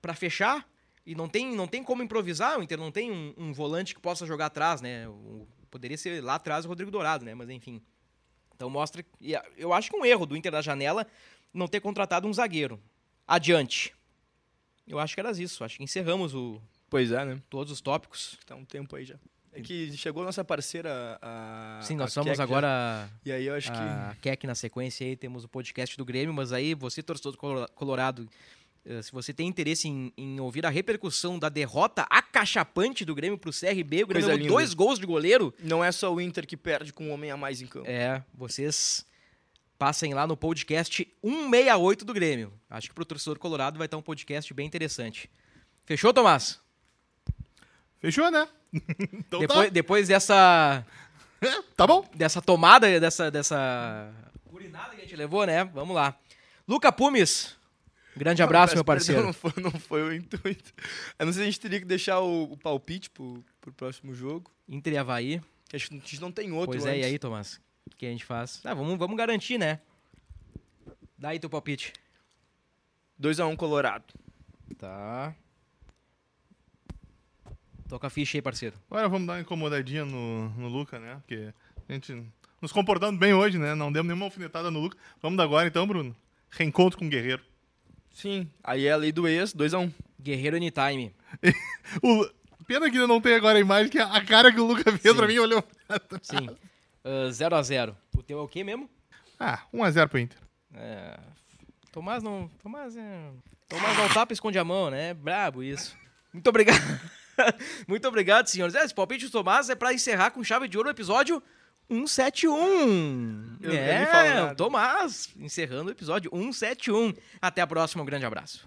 para fechar. E não tem, não tem como improvisar, o Inter não tem um, um volante que possa jogar atrás, né? O- poderia ser lá atrás o Rodrigo Dourado, né? Mas enfim. Então mostra. a- Eu acho que é um erro do Inter da janela não ter contratado um zagueiro. Adiante. Eu acho que era isso. Acho que encerramos o, Pois é, né? todos os tópicos. Tá um tempo aí já. É que chegou a nossa parceira, a. Sim, nós a somos já. agora E aí eu acho que. a Keck na sequência aí, temos o podcast do Grêmio, mas aí você, torcedor do Colo- Colorado, se você tem interesse em, em ouvir a repercussão da derrota acachapante do Grêmio pro CRB, o Grêmio levou dois gols de goleiro. Não é só o Inter que perde com um homem a mais em campo. É, vocês passem lá no podcast 168 do Grêmio. Acho que pro torcedor colorado vai estar um podcast bem interessante. Fechou, Tomás? Fechou, né? então depois, depois dessa tá. É, tá bom. dessa tomada, dessa, dessa urinada que a gente levou, né? Vamos lá. Luca Pumes, grande abraço, meu parceiro. Não foi, não foi o intuito. Eu não sei se a gente teria que deixar o, o palpite pro, pro próximo jogo. Inter e Havaí. Que a gente, não tem outro. Pois é, e aí, Tomás? O que a gente faz? Ah, vamos, vamos garantir, né? Dá aí teu palpite. 2x1 Colorado. Tá. Toca a ficha aí, parceiro. Agora vamos dar uma incomodadinha no, no Luca, né? Porque a gente nos comportando bem hoje, né? Não demos nenhuma alfinetada no Luca. Vamos dar agora então, Bruno. Reencontro com o Guerreiro. Sim. Aí é a lei do ex, 2x1. Guerreiro Anytime. O... Pena que não tem agora a imagem, que a cara que o Luca fez Sim. pra mim olhou. Sim. 0x0. o teu é o quê mesmo? Ah, 1x0 pro Inter. É... Tomás não. Tomás é. Tomás não tapa e esconde a mão, né? Brabo isso. Muito obrigado. Muito obrigado, senhores. É, esse palpite do Tomás é pra encerrar com chave de ouro o episódio 171. Eu- é, o Tomás encerrando o episódio 171. Até a próxima, um grande abraço.